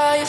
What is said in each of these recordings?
Are you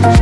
Bye.